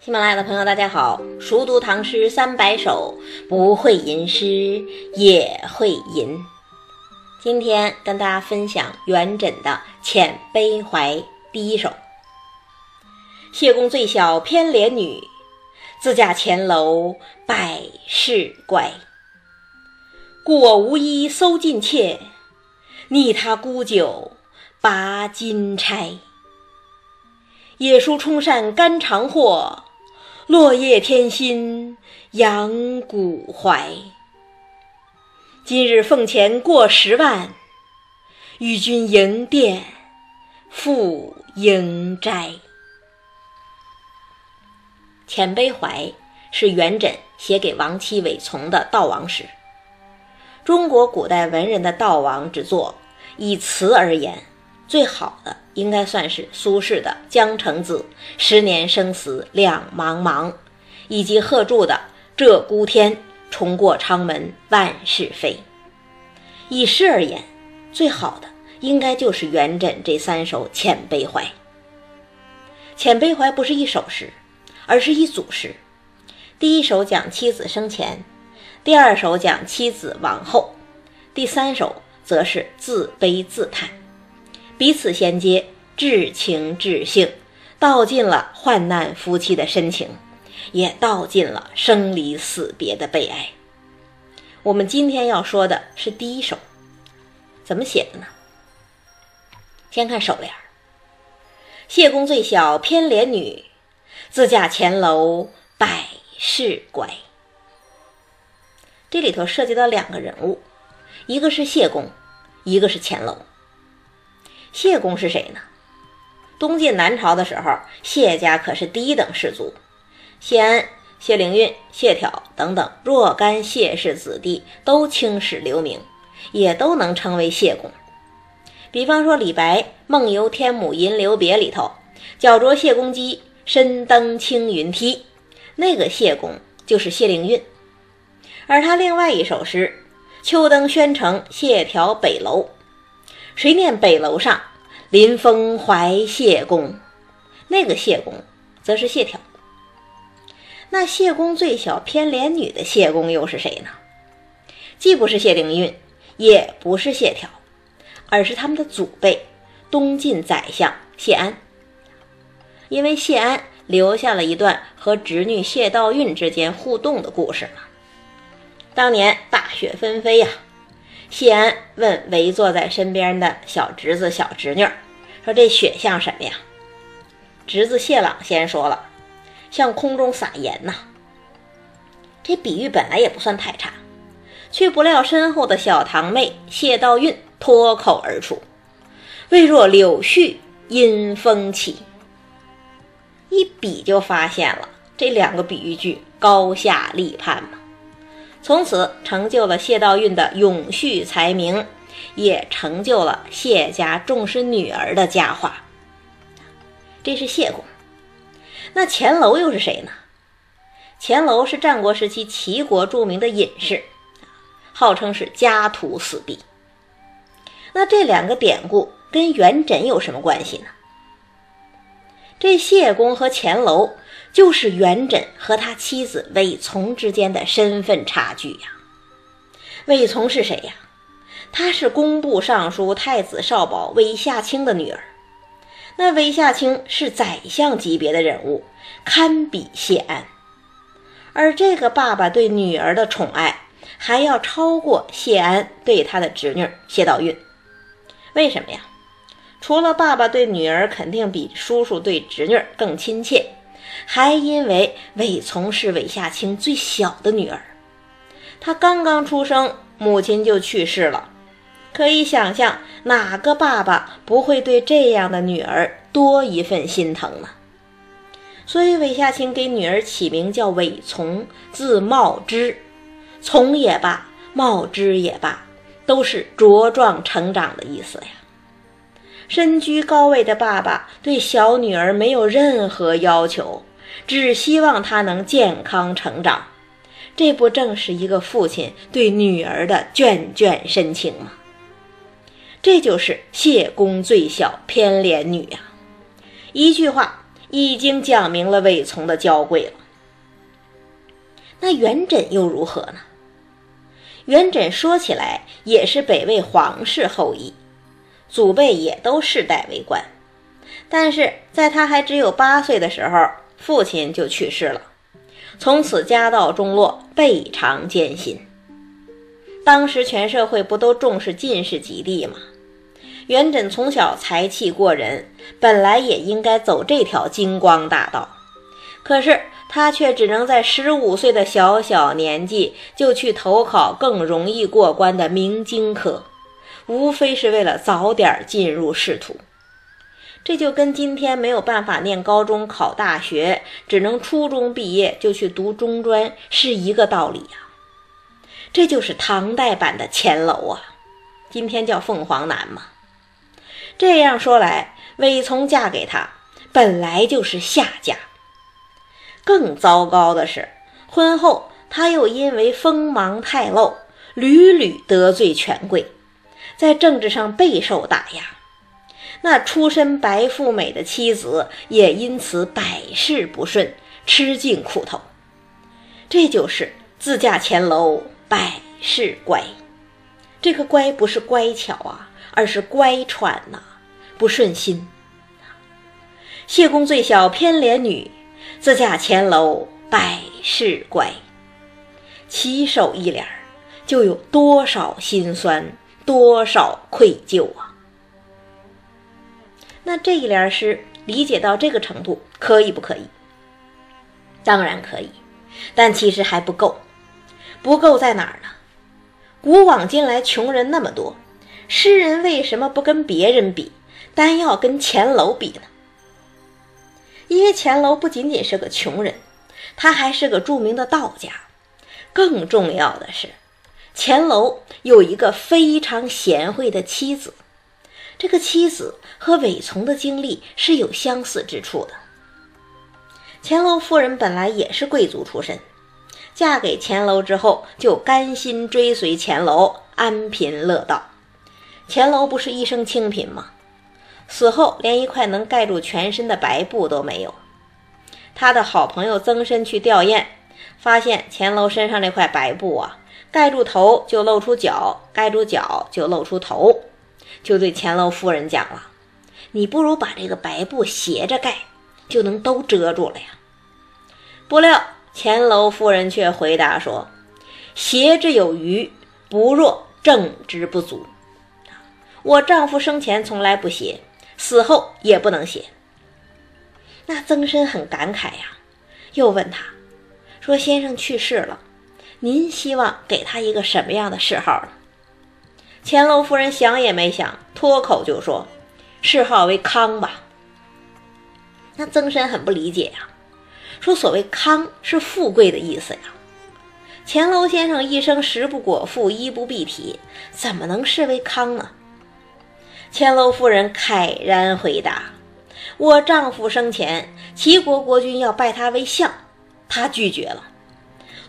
喜马拉雅的朋友，大家好！熟读唐诗三百首，不会吟诗也会吟。今天跟大家分享元稹的《遣悲怀》第一首。谢公最小偏怜女，自嫁前楼百事乖。故我无衣搜尽妾，拟他沽酒拔金钗。野书冲善肝肠货。落叶添薪扬古槐。今日俸钱过十万，与君营店复营斋。《遣悲怀》是元稹写给亡妻韦丛的悼亡诗。中国古代文人的悼亡之作，以词而言，最好的。应该算是苏轼的《江城子》“十年生死两茫茫”，以及贺铸的《鹧鸪天》“重过昌门万事飞”。以诗而言，最好的应该就是元稹这三首《遣悲怀》。《遣悲怀》不是一首诗，而是一组诗。第一首讲妻子生前，第二首讲妻子亡后，第三首则是自悲自叹。彼此衔接，至情至性，道尽了患难夫妻的深情，也道尽了生离死别的悲哀。我们今天要说的是第一首，怎么写的呢？先看首联：“谢公最小偏怜女，自嫁前楼百事乖。”这里头涉及到两个人物，一个是谢公，一个是钱楼。谢公是谁呢？东晋南朝的时候，谢家可是第一等氏族，谢安、谢灵运、谢朓等等若干谢氏子弟都青史留名，也都能称为谢公。比方说李白《梦游天姥吟留别》里头，“脚着谢公屐，身登青云梯”，那个谢公就是谢灵运。而他另外一首诗《秋登宣城谢朓北楼》。谁念北楼上，临风怀谢公？那个谢公，则是谢眺。那谢公最小偏怜女的谢公又是谁呢？既不是谢灵运，也不是谢眺，而是他们的祖辈东晋宰相谢安。因为谢安留下了一段和侄女谢道韫之间互动的故事嘛。当年大雪纷飞呀。谢安问围坐在身边的小侄子、小侄女说：“这雪像什么呀？”侄子谢朗先说了：“像空中撒盐呐。”这比喻本来也不算太差，却不料身后的小堂妹谢道韫脱口而出：“未若柳絮因风起。”一比就发现了这两个比喻句高下立判嘛。从此成就了谢道韫的永续才名，也成就了谢家重视女儿的佳话。这是谢公。那钱楼又是谁呢？钱楼是战国时期齐国著名的隐士，号称是家徒四壁。那这两个典故跟元稹有什么关系呢？这谢公和钱楼。就是元稹和他妻子韦丛之间的身份差距呀。韦丛是谁呀？她是工部尚书太子少保韦夏卿的女儿。那韦夏卿是宰相级别的人物，堪比谢安。而这个爸爸对女儿的宠爱，还要超过谢安对他的侄女谢道韫。为什么呀？除了爸爸对女儿肯定比叔叔对侄女更亲切。还因为韦丛是韦夏卿最小的女儿，她刚刚出生，母亲就去世了。可以想象，哪个爸爸不会对这样的女儿多一份心疼呢？所以，韦夏卿给女儿起名叫韦丛，字茂枝，丛也罢，茂枝也罢，都是茁壮成长的意思呀。身居高位的爸爸对小女儿没有任何要求。只希望她能健康成长，这不正是一个父亲对女儿的眷眷深情吗？这就是谢公最小偏怜女呀！一句话已经讲明了韦从的娇贵了。那元稹又如何呢？元稹说起来也是北魏皇室后裔，祖辈也都世代为官，但是在他还只有八岁的时候，父亲就去世了，从此家道中落，倍尝艰辛。当时全社会不都重视进士及第吗？元稹从小才气过人，本来也应该走这条金光大道，可是。他却只能在十五岁的小小年纪就去投考更容易过关的明经科，无非是为了早点进入仕途。这就跟今天没有办法念高中考大学，只能初中毕业就去读中专是一个道理呀。这就是唐代版的钱楼啊，今天叫凤凰男嘛。这样说来，韦从嫁给他本来就是下嫁。更糟糕的是，婚后他又因为锋芒太露，屡屡得罪权贵，在政治上备受打压。那出身白富美的妻子也因此百事不顺，吃尽苦头。这就是自驾前楼，百事乖。这个乖不是乖巧啊，而是乖舛呐，不顺心。谢公最小偏怜女。自驾前楼，百事乖。起手一联，就有多少心酸，多少愧疚啊！那这一联诗理解到这个程度，可以不可以？当然可以，但其实还不够。不够在哪儿呢？古往今来，穷人那么多，诗人为什么不跟别人比，单要跟钱楼比呢？因为钱楼不仅仅是个穷人，他还是个著名的道家。更重要的是，钱楼有一个非常贤惠的妻子。这个妻子和韦从的经历是有相似之处的。钱楼夫人本来也是贵族出身，嫁给钱楼之后就甘心追随钱楼，安贫乐道。钱楼不是一生清贫吗？死后连一块能盖住全身的白布都没有。他的好朋友曾参去吊唁，发现钱楼身上那块白布啊，盖住头就露出脚，盖住脚就露出头，就对钱楼夫人讲了：“你不如把这个白布斜着盖，就能都遮住了呀。”不料钱楼夫人却回答说：“斜之有余，不若正之不足。我丈夫生前从来不斜。”死后也不能写。那曾参很感慨呀，又问他，说：“先生去世了，您希望给他一个什么样的谥号呢？”乾楼夫人想也没想，脱口就说：“谥号为康吧。”那曾参很不理解呀，说：“所谓康是富贵的意思呀。乾楼先生一生食不果腹，衣不蔽体，怎么能视为康呢？”乾楼夫人慨然回答：“我丈夫生前，齐国国君要拜他为相，他拒绝了；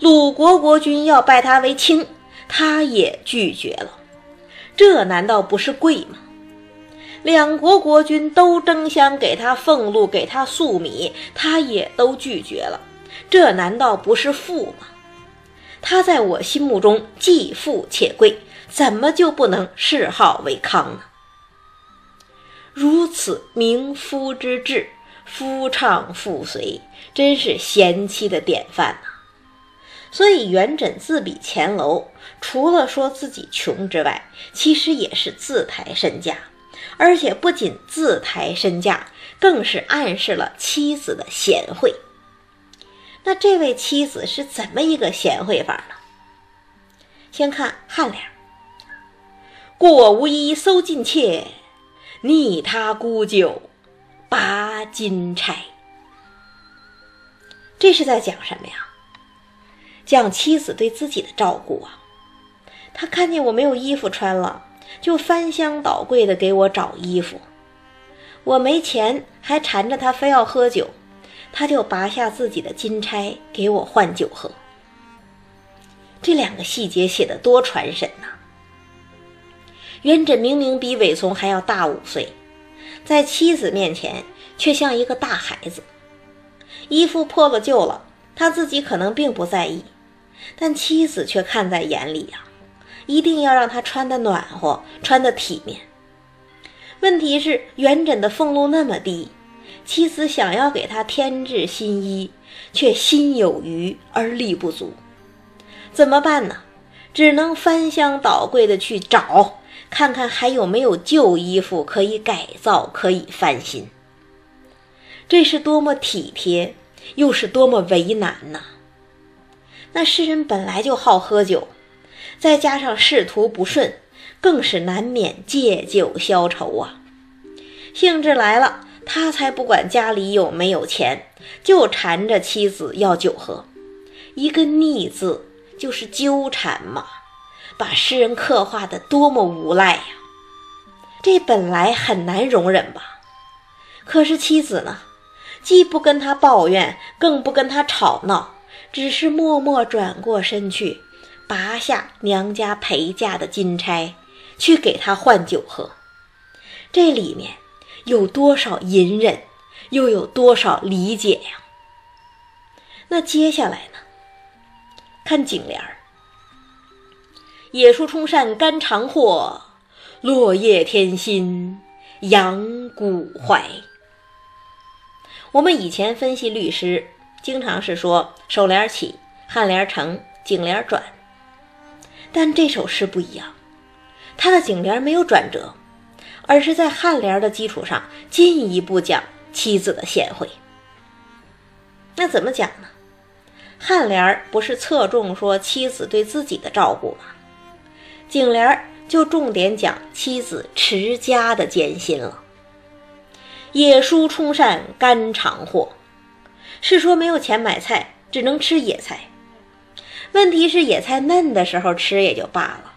鲁国国君要拜他为卿，他也拒绝了。这难道不是贵吗？两国国君都争相给他俸禄，给他粟米，他也都拒绝了。这难道不是富吗？他在我心目中既富且贵，怎么就不能谥号为康呢？”如此名夫之志，夫唱妇随，真是贤妻的典范。所以元稹自比钱楼，除了说自己穷之外，其实也是自抬身价，而且不仅自抬身价，更是暗示了妻子的贤惠。那这位妻子是怎么一个贤惠法呢？先看颔联：“过无衣搜尽妾。”逆他沽酒，拔金钗。这是在讲什么呀？讲妻子对自己的照顾啊。他看见我没有衣服穿了，就翻箱倒柜的给我找衣服。我没钱，还缠着他非要喝酒，他就拔下自己的金钗给我换酒喝。这两个细节写的多传神呐！元稹明明比韦从还要大五岁，在妻子面前却像一个大孩子。衣服破了旧了，他自己可能并不在意，但妻子却看在眼里呀，一定要让他穿得暖和，穿得体面。问题是元稹的俸禄那么低，妻子想要给他添置新衣，却心有余而力不足，怎么办呢？只能翻箱倒柜的去找，看看还有没有旧衣服可以改造，可以翻新。这是多么体贴，又是多么为难呐！那诗人本来就好喝酒，再加上仕途不顺，更是难免借酒消愁啊。兴致来了，他才不管家里有没有钱，就缠着妻子要酒喝。一个“逆”字，就是纠缠嘛，把诗人刻画的多么无赖呀！这本来很难容忍吧？可是妻子呢？既不跟他抱怨，更不跟他吵闹，只是默默转过身去，拔下娘家陪嫁的金钗，去给他换酒喝。这里面有多少隐忍，又有多少理解呀？那接下来呢？看颈联儿：“野树冲扇干长货，落叶添新扬骨怀。”我们以前分析律诗，经常是说首联起，颔联成，颈联转。但这首诗不一样，它的颈联没有转折，而是在颔联的基础上进一步讲妻子的贤惠。那怎么讲呢？颔联不是侧重说妻子对自己的照顾吗？颈联就重点讲妻子持家的艰辛了。野蔬充善干长货，是说没有钱买菜，只能吃野菜。问题是野菜嫩的时候吃也就罢了，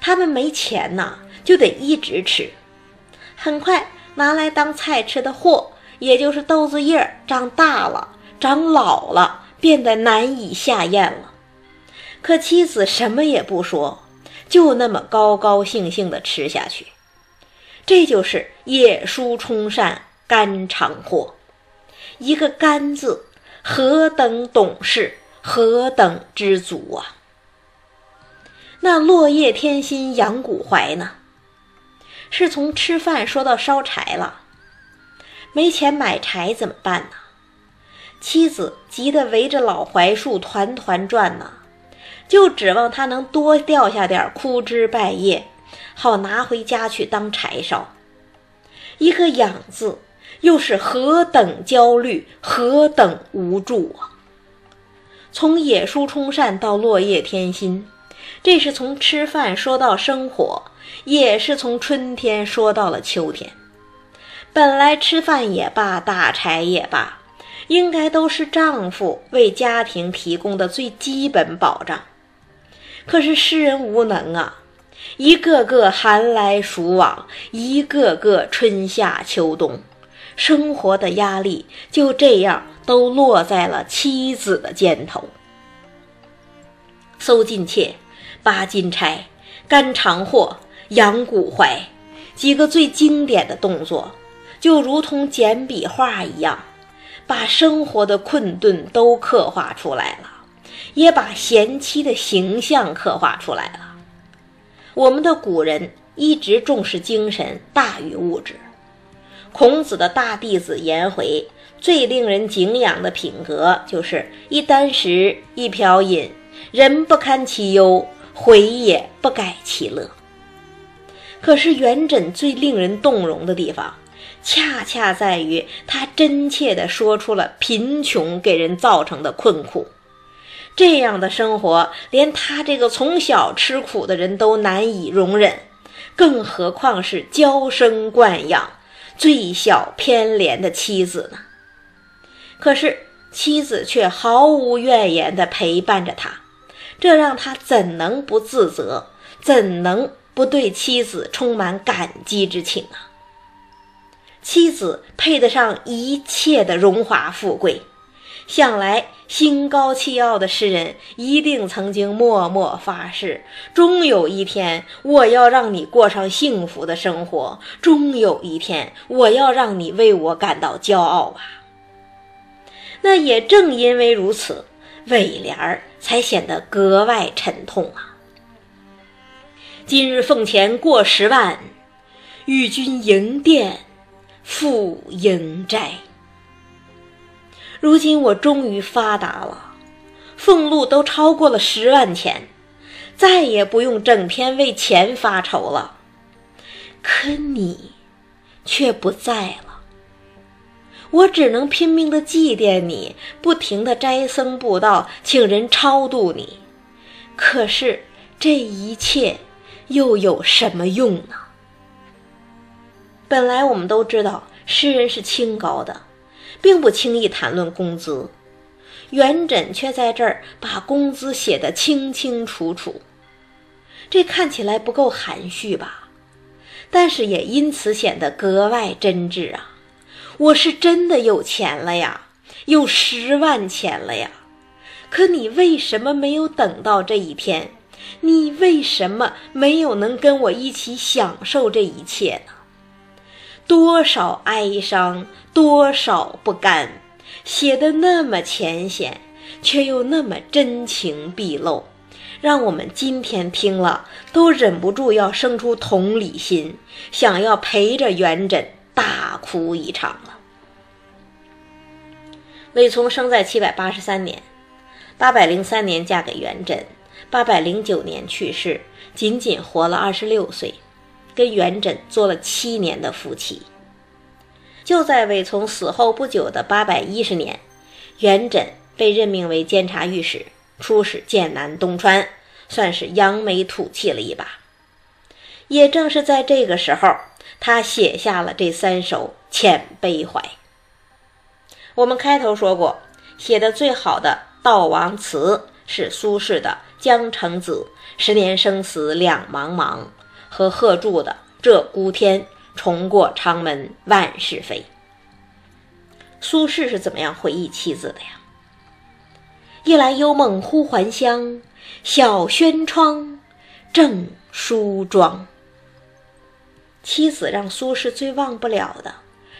他们没钱呐，就得一直吃。很快拿来当菜吃的货，也就是豆子叶，长大了，长老了，变得难以下咽了。可妻子什么也不说，就那么高高兴兴地吃下去。这就是野蔬充善肝肠货，一个“干”字，何等懂事，何等知足啊！那落叶添新扬骨怀呢？是从吃饭说到烧柴了，没钱买柴怎么办呢？妻子急得围着老槐树团团转呢，就指望他能多掉下点枯枝败叶。好拿回家去当柴烧，一个“养”字，又是何等焦虑，何等无助啊！从野蔬充善到落叶添新，这是从吃饭说到生活，也是从春天说到了秋天。本来吃饭也罢，打柴也罢，应该都是丈夫为家庭提供的最基本保障。可是诗人无能啊！一个个寒来暑往，一个个春夏秋冬，生活的压力就这样都落在了妻子的肩头。搜金妾、拔金钗、干长货、扬骨怀，几个最经典的动作，就如同简笔画一样，把生活的困顿都刻画出来了，也把贤妻的形象刻画出来了。我们的古人一直重视精神大于物质。孔子的大弟子颜回最令人敬仰的品格就是一箪食，一瓢饮，人不堪其忧，回也不改其乐。可是元稹最令人动容的地方，恰恰在于他真切地说出了贫穷给人造成的困苦。这样的生活，连他这个从小吃苦的人都难以容忍，更何况是娇生惯养、最小偏怜的妻子呢？可是妻子却毫无怨言地陪伴着他，这让他怎能不自责？怎能不对妻子充满感激之情啊？妻子配得上一切的荣华富贵。向来心高气傲的诗人一定曾经默默发誓：终有一天，我要让你过上幸福的生活；终有一天，我要让你为我感到骄傲啊！那也正因为如此，尾联儿才显得格外沉痛啊。今日奉钱过十万，与君营店付营斋。如今我终于发达了，俸禄都超过了十万钱，再也不用整天为钱发愁了。可你却不在了，我只能拼命的祭奠你，不停的斋僧布道，请人超度你。可是这一切又有什么用呢？本来我们都知道，诗人是清高的。并不轻易谈论工资，元稹却在这儿把工资写得清清楚楚，这看起来不够含蓄吧？但是也因此显得格外真挚啊！我是真的有钱了呀，有十万钱了呀！可你为什么没有等到这一天？你为什么没有能跟我一起享受这一切呢？多少哀伤，多少不甘，写的那么浅显，却又那么真情毕露，让我们今天听了都忍不住要生出同理心，想要陪着元稹大哭一场了。韦丛生在七百八十三年，八百零三年嫁给元稹，八百零九年去世，仅仅活了二十六岁。跟元稹做了七年的夫妻。就在韦丛死后不久的八百一十年，元稹被任命为监察御史，出使剑南东川，算是扬眉吐气了一把。也正是在这个时候，他写下了这三首《遣悲怀》。我们开头说过，写的最好的悼亡词是苏轼的《江城子》，十年生死两茫茫。和贺铸的《鹧鸪天》，重过长门万事飞。苏轼是怎么样回忆妻子的呀？夜来幽梦忽还乡，小轩窗，正梳妆。妻子让苏轼最忘不了的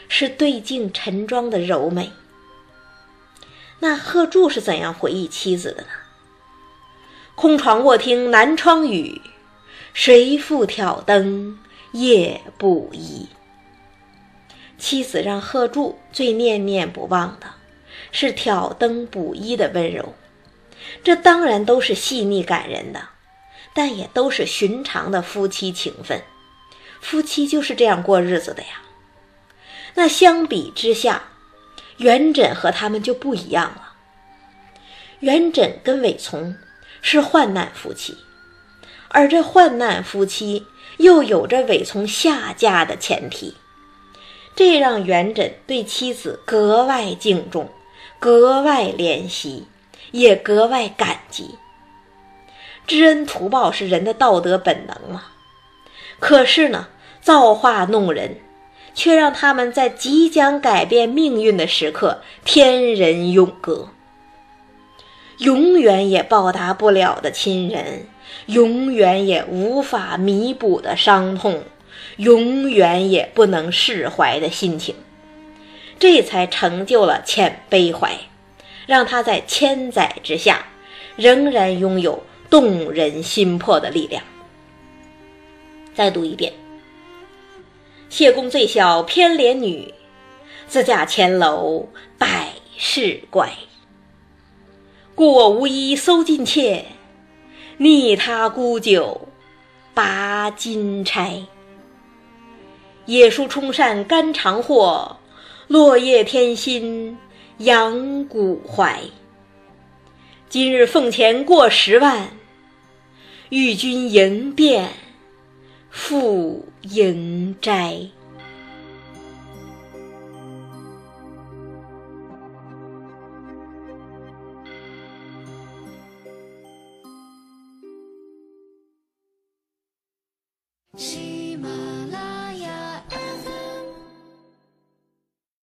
是对镜陈妆的柔美。那贺铸是怎样回忆妻子的呢？空床卧听南窗雨。谁复挑灯夜不依？妻子让贺铸最念念不忘的是挑灯补衣的温柔，这当然都是细腻感人的，但也都是寻常的夫妻情分。夫妻就是这样过日子的呀。那相比之下，元稹和他们就不一样了。元稹跟韦丛是患难夫妻。而这患难夫妻又有着委从下嫁的前提，这让元稹对妻子格外敬重，格外怜惜，也格外感激。知恩图报是人的道德本能嘛？可是呢，造化弄人，却让他们在即将改变命运的时刻天人永隔，永远也报答不了的亲人。永远也无法弥补的伤痛，永远也不能释怀的心情，这才成就了遣悲怀，让他在千载之下仍然拥有动人心魄的力量。再读一遍：谢公最小偏怜女，自嫁前楼百事乖。故我无衣搜尽妾。逆他沽酒，拔金钗。野树冲扇肝肠货，落叶添薪养骨怀。今日奉钱过十万，与君营店付营斋。